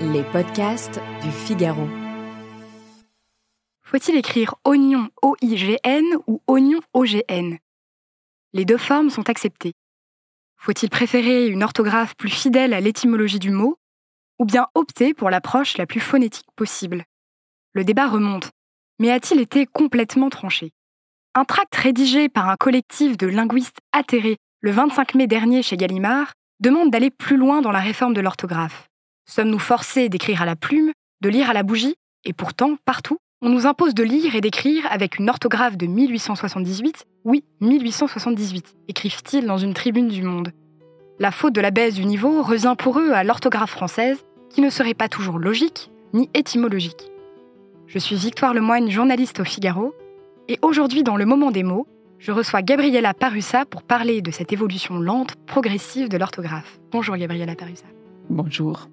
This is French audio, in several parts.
Les podcasts du Figaro. Faut-il écrire oignon O-I-G-N ou oignon O-G-N Les deux formes sont acceptées. Faut-il préférer une orthographe plus fidèle à l'étymologie du mot ou bien opter pour l'approche la plus phonétique possible? Le débat remonte, mais a-t-il été complètement tranché? Un tract rédigé par un collectif de linguistes atterrés le 25 mai dernier chez Gallimard demande d'aller plus loin dans la réforme de l'orthographe. Sommes-nous forcés d'écrire à la plume, de lire à la bougie? Et pourtant, partout, on nous impose de lire et d'écrire avec une orthographe de 1878, oui, 1878, écrivent-ils dans une tribune du Monde. La faute de la baisse du niveau revient pour eux à l'orthographe française, qui ne serait pas toujours logique ni étymologique. Je suis Victoire Lemoine, journaliste au Figaro, et aujourd'hui dans Le Moment des mots, je reçois Gabriella Parussa pour parler de cette évolution lente, progressive de l'orthographe. Bonjour Gabriella Parussa. Bonjour.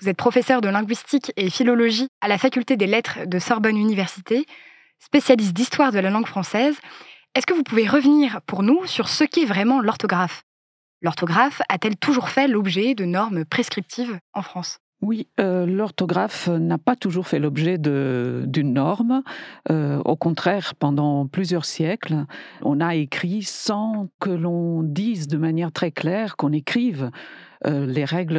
Vous êtes professeur de linguistique et philologie à la faculté des lettres de Sorbonne Université, spécialiste d'histoire de la langue française. Est-ce que vous pouvez revenir pour nous sur ce qu'est vraiment l'orthographe? L'orthographe a-t-elle toujours fait l'objet de normes prescriptives en France? Oui, euh, l'orthographe n'a pas toujours fait l'objet d'une norme. Euh, au contraire, pendant plusieurs siècles, on a écrit sans que l'on dise de manière très claire qu'on écrive les règles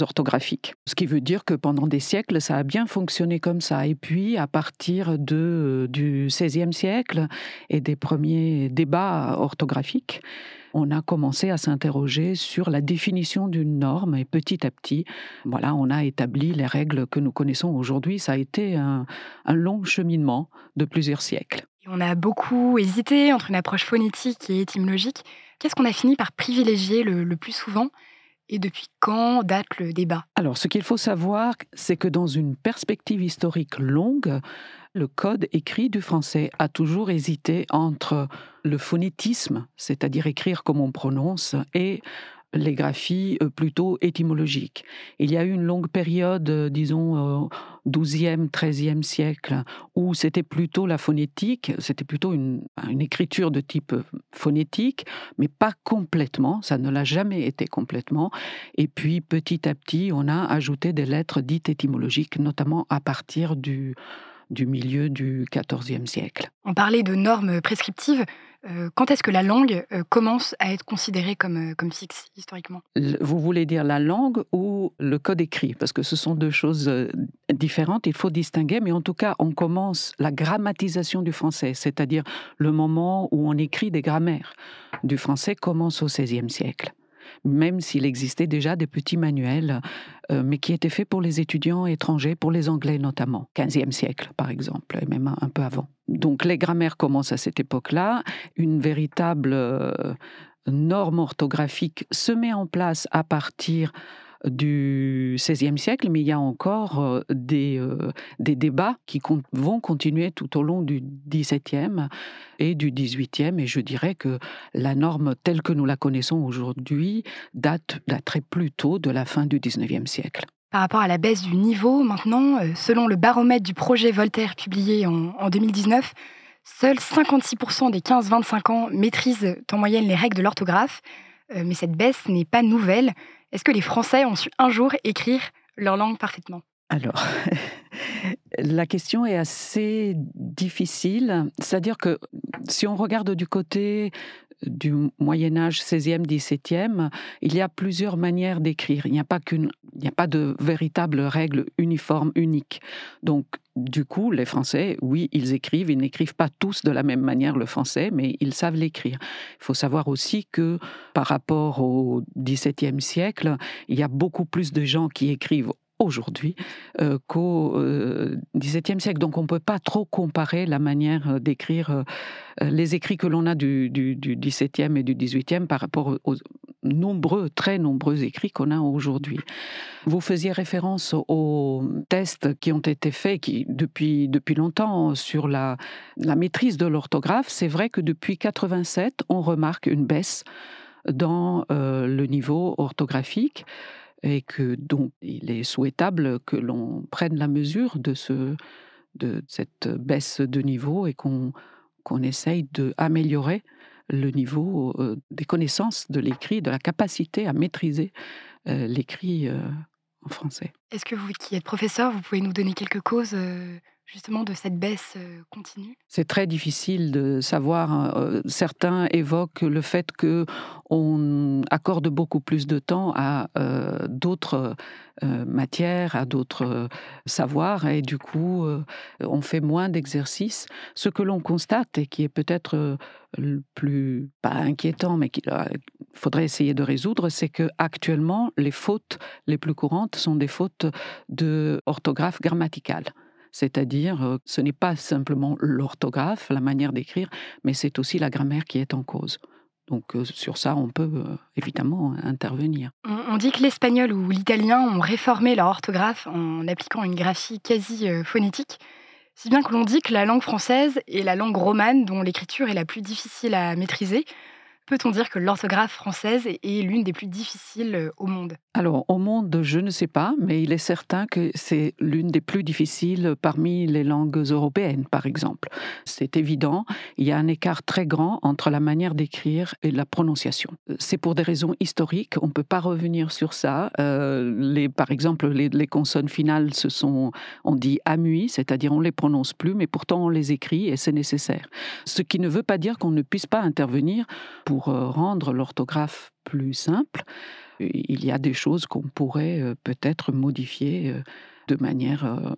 orthographiques. Ce qui veut dire que pendant des siècles, ça a bien fonctionné comme ça. Et puis, à partir de, du XVIe siècle et des premiers débats orthographiques, on a commencé à s'interroger sur la définition d'une norme et petit à petit, voilà, on a établi les règles que nous connaissons aujourd'hui. Ça a été un, long cheminement de plusieurs siècles. On a beaucoup hésité entre une approche phonétique et étymologique. Qu'est-ce qu'on a fini par privilégier le plus souvent? Et depuis quand date le débat? Alors, ce qu'il faut savoir, c'est que dans une perspective historique longue, le code écrit du français a toujours hésité entre le phonétisme, c'est-à-dire écrire comme on prononce, et les graphies euh, plutôt étymologiques. Il y a eu une longue période, euh, disons, 12e, 13e siècle, où c'était plutôt la phonétique, c'était plutôt une, une, écriture de type euh, phonétique, mais pas complètement, ça ne l'a jamais été complètement. Et puis petit à petit, on a ajouté des lettres dites étymologiques, notamment à partir du, du milieu du XIVe siècle. On parlait de normes prescriptives. Euh, quand est-ce que la langue euh, commence à être considérée comme, euh, comme fixe historiquement? Vous voulez dire la langue ou le code écrit? Parce que ce sont deux choses différentes, il faut distinguer, mais en tout cas, on commence la grammatisation du français, c'est-à-dire le moment où on écrit des grammaires du français commence au XVIe siècle même s'il existait déjà des petits manuels, euh, mais qui étaient faits pour les étudiants étrangers, pour les Anglais notamment, 15e siècle par exemple, et même un, peu avant. Donc les grammaires commencent à cette époque-là, une véritable euh, norme orthographique se met en place à partir du XVIe siècle, mais il y a encore euh, des, euh, des débats qui vont continuer tout au long du XVIIe et du XVIIIe. Et je dirais que la norme telle que nous la connaissons aujourd'hui date, daterait plutôt de la fin du XIXe siècle. Par rapport à la baisse du niveau, maintenant, euh, selon le baromètre du projet Voltaire publié en, en 2019, seuls 56% des 15-25 ans maîtrisent en moyenne les règles de l'orthographe. Mais cette baisse n'est pas nouvelle. Est-ce que les Français ont su un jour écrire leur langue parfaitement? Alors, la question est assez difficile. C'est-à-dire que si on regarde du côté du Moyen Âge 16e, 17e, il y a plusieurs manières d'écrire. Il n'y a pas qu'une, il n'y a pas de véritable règle uniforme, unique. Donc, du coup, les Français, oui, ils écrivent, ils n'écrivent pas tous de la même manière le français, mais ils savent l'écrire. Il faut savoir aussi que par rapport au XVIIe siècle, il y a beaucoup plus de gens qui écrivent aujourd'hui euh, qu'au XVIIe siècle. Donc on ne peut pas trop comparer la manière euh, d'écrire euh, les écrits que l'on a du, du, XVIIe et du XVIIIe par rapport aux nombreux, très nombreux écrits qu'on a aujourd'hui. Vous faisiez référence aux tests qui ont été faits depuis, depuis longtemps sur la, maîtrise de l'orthographe. C'est vrai que depuis 87, on remarque une baisse dans le niveau orthographique et que donc il est souhaitable que l'on prenne la mesure de cette baisse de niveau et qu'on qu'on essaye d'améliorer le niveau euh, des connaissances de l'écrit, de la capacité à maîtriser euh, l'écrit euh, en français. Est-ce que vous, qui êtes professeur, vous pouvez nous donner quelques causes justement de cette baisse continue? C'est très difficile de savoir. Euh, certains évoquent le fait que on accorde beaucoup plus de temps à d'autres matières, à d'autres savoirs, et du coup, on fait moins d'exercices. Ce que l'on constate et qui est peut-être le plus pas inquiétant, mais qu'il faudrait essayer de résoudre, c'est que actuellement, les fautes les plus courantes sont des fautes de orthographe grammaticale. C'est-à-dire, euh, ce n'est pas simplement l'orthographe, la manière d'écrire, mais c'est aussi la grammaire qui est en cause. Donc euh, sur ça, on peut euh, évidemment intervenir. on, dit que l'espagnol ou l'italien ont réformé leur orthographe en appliquant une graphie quasi phonétique, si bien que l'on dit que la langue française est la langue romane dont l'écriture est la plus difficile à maîtriser. Peut-on dire que l'orthographe française est- l'une des plus difficiles euh, au monde? Alors, au monde, je ne sais pas, mais il est certain que c'est l'une des plus difficiles parmi les langues européennes, par exemple. C'est évident, il y a un écart très grand entre la manière d'écrire et la prononciation. C'est pour des raisons historiques, on ne peut pas revenir sur ça. Euh, par exemple, les, les consonnes finales, se sont, on dit amui, c'est-à-dire on ne les prononce plus, mais pourtant on les écrit et c'est nécessaire. Ce qui ne veut pas dire qu'on ne puisse pas intervenir pour euh, rendre l'orthographe plus simple il y a des choses qu'on pourrait peut-être modifier de manière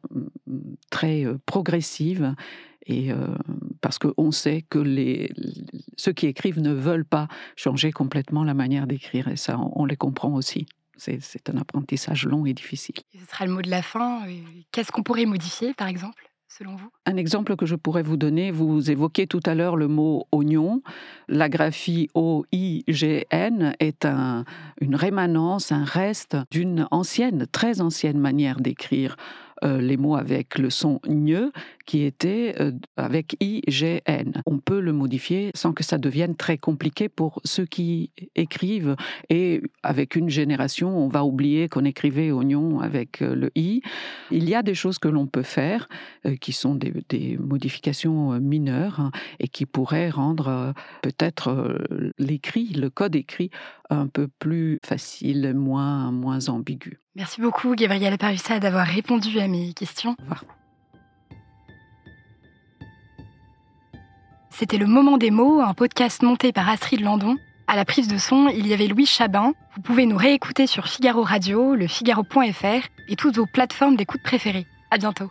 très progressive et parce qu'on sait que les, ceux qui écrivent ne veulent pas changer complètement la manière d'écrire et ça on, les comprend aussi. C'est un apprentissage long et difficile. Ce sera le mot de la fin. Qu'est-ce qu'on pourrait modifier, par exemple, Un exemple que je pourrais vous donner, vous évoquiez tout à l'heure le mot oignon. La graphie O-I-G-N est un- une rémanence, un reste d'une ancienne, très ancienne manière d'écrire euh, les mots avec le son gne qui était euh, avec I-G-N. On peut le modifier sans que ça devienne très compliqué pour ceux qui écrivent et avec une génération, on va oublier qu'on écrivait oignon avec euh, le I. Il y a des choses que l'on peut faire euh, qui sont des, modifications mineures hein, et qui pourraient rendre peut-être l'écrit, le code écrit, un peu plus facile, moins ambigu. Merci beaucoup, Gabrielle Parussa, d'avoir répondu à mes questions. C'était le Moment des mots, un podcast monté par Astrid Landon. À la prise de son, il y avait Louis Chabin. Vous pouvez nous réécouter sur Figaro Radio, le Figaro.fr et toutes vos plateformes d'écoute préférées. À bientôt.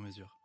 mesure.